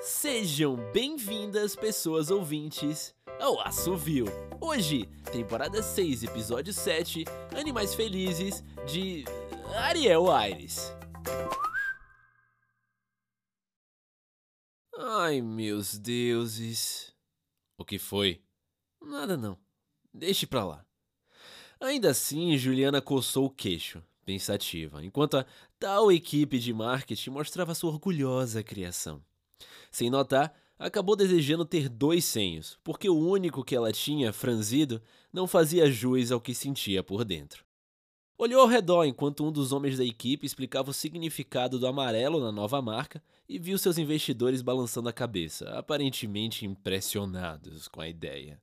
Sejam bem-vindas, pessoas ouvintes, ao Assovio. Hoje, temporada 6, episódio 7, Animais Felizes, de Ariel Aires. Ai, meus deuses. O que foi? Nada não. Deixe pra lá. Ainda assim, Juliana coçou o queixo, pensativa, enquanto a tal equipe de marketing mostrava sua orgulhosa criação. Sem notar, acabou desejando ter dois senhos, porque o único que ela tinha, franzido, não fazia jus ao que sentia por dentro. Olhou ao redor enquanto um dos homens da equipe explicava o significado do amarelo na nova marca e viu seus investidores balançando a cabeça, aparentemente impressionados com a ideia.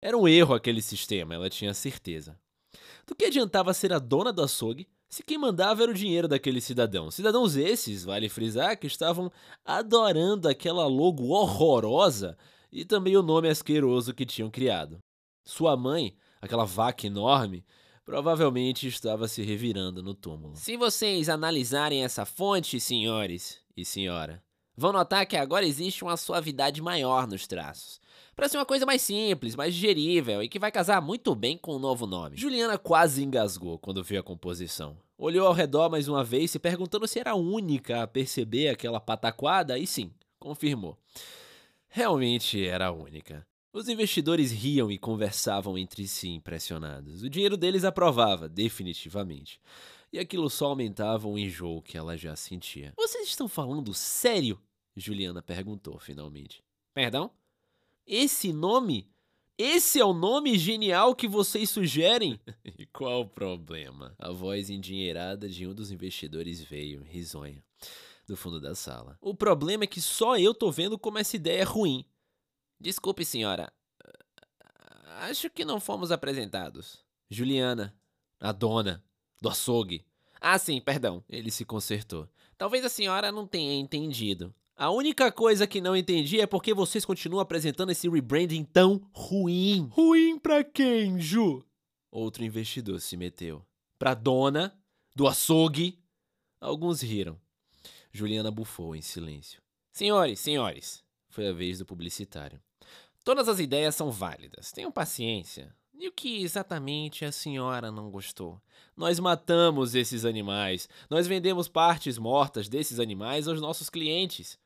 Era um erro aquele sistema, ela tinha certeza. Do que adiantava ser a dona do açougue se quem mandava era o dinheiro daquele cidadão. Cidadãos esses, vale frisar, que estavam adorando aquela logo horrorosa e também o nome asqueroso que tinham criado. Sua mãe, aquela vaca enorme, provavelmente estava se revirando no túmulo. Se vocês analisarem essa fonte, senhores e senhora, vão notar que agora existe uma suavidade maior nos traços. Parece uma coisa mais simples, mais digerível e que vai casar muito bem com o novo nome. Juliana quase engasgou quando viu a composição. Olhou ao redor mais uma vez, se perguntando se era a única a perceber aquela pataquada, e sim, confirmou. Realmente era a única. Os investidores riam e conversavam entre si impressionados. O dinheiro deles aprovava, definitivamente. E aquilo só aumentava o enjoo que ela já sentia. Vocês estão falando sério? Juliana perguntou finalmente. Perdão? Esse nome? Esse é o nome genial que vocês sugerem? e qual o problema? A voz endinheirada de um dos investidores veio, risonha, do fundo da sala. O problema é que só eu tô vendo como essa ideia é ruim. Desculpe, senhora. Acho que não fomos apresentados. Juliana, a dona do açougue. Ah, sim, perdão. Ele se consertou. Talvez a senhora não tenha entendido. A única coisa que não entendi é porque vocês continuam apresentando esse rebranding tão ruim. Ruim pra quem, Ju? Outro investidor se meteu. Pra dona do açougue. Alguns riram. Juliana bufou em silêncio. Senhores, senhores, foi a vez do publicitário. Todas as ideias são válidas, tenham paciência. E o que exatamente a senhora não gostou? Nós matamos esses animais. Nós vendemos partes mortas desses animais aos nossos clientes.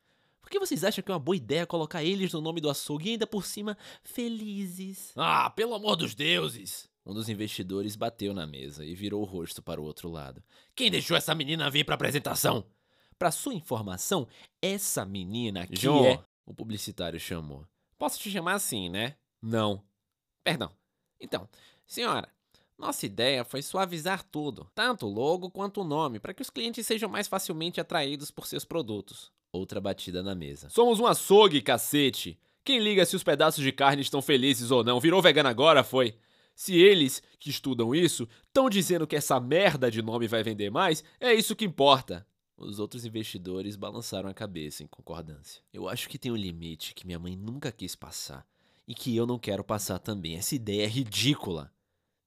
Por que vocês acham que é uma boa ideia colocar eles no nome do açougue e ainda por cima felizes? Ah, pelo amor dos deuses! Um dos investidores bateu na mesa e virou o rosto para o outro lado. Quem deixou essa menina vir para a apresentação? Para sua informação, essa menina aqui João. é... O publicitário chamou. Posso te chamar assim, né? Não. Perdão. Então, senhora, nossa ideia foi suavizar tudo, tanto o logo quanto o nome, para que os clientes sejam mais facilmente atraídos por seus produtos. Outra batida na mesa. Somos um açougue, cacete! Quem liga se os pedaços de carne estão felizes ou não? Virou vegano agora, foi? Se eles, que estudam isso, estão dizendo que essa merda de nome vai vender mais, é isso que importa. Os outros investidores balançaram a cabeça em concordância. Eu acho que tem um limite que minha mãe nunca quis passar e que eu não quero passar também. Essa ideia é ridícula.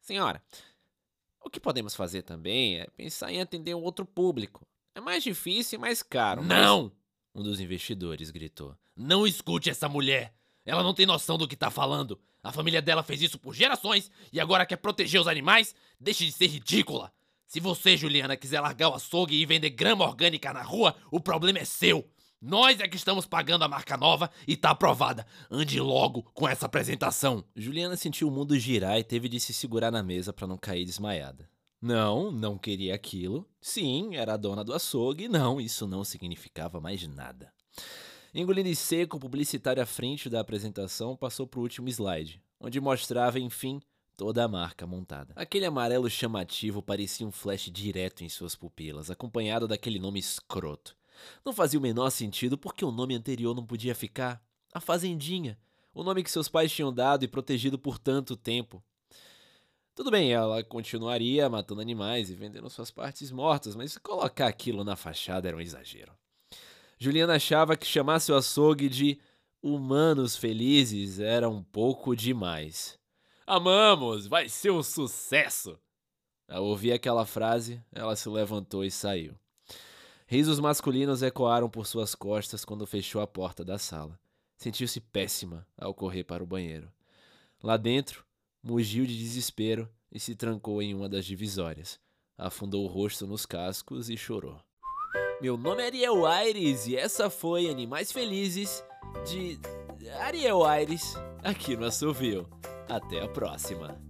Senhora, o que podemos fazer também é pensar em atender um outro público. É mais difícil e mais caro. Não! Mas... Um dos investidores gritou. Não escute essa mulher! Ela não tem noção do que tá falando. A família dela fez isso por gerações e agora quer proteger os animais? Deixe de ser ridícula! Se você, Juliana, quiser largar o açougue e vender grama orgânica na rua, o problema é seu. Nós é que estamos pagando a marca nova e tá aprovada. Ande logo com essa apresentação. Juliana sentiu o mundo girar e teve de se segurar na mesa para não cair desmaiada. Não, não queria aquilo. Sim, era a dona do açougue. Não, isso não significava mais nada. Engolindo seco, o publicitário à frente da apresentação passou para o último slide, onde mostrava, enfim, toda a marca montada. Aquele amarelo chamativo parecia um flash direto em suas pupilas, acompanhado daquele nome escroto. Não fazia o menor sentido porque o nome anterior não podia ficar. A Fazendinha, o nome que seus pais tinham dado e protegido por tanto tempo. Tudo bem, ela continuaria matando animais e vendendo suas partes mortas, mas colocar aquilo na fachada era um exagero. Juliana achava que chamar seu açougue de Humanos Felizes era um pouco demais. Amamos, vai ser um sucesso! Ao ouvir aquela frase, ela se levantou e saiu. Risos masculinos ecoaram por suas costas quando fechou a porta da sala. Sentiu-se péssima ao correr para o banheiro. Lá dentro, mugiu de desespero e se trancou em uma das divisórias. Afundou o rosto nos cascos e chorou. Meu nome é Ariel Aires e essa foi Animais Felizes de Ariel Aires aqui no Assovio. Até a próxima.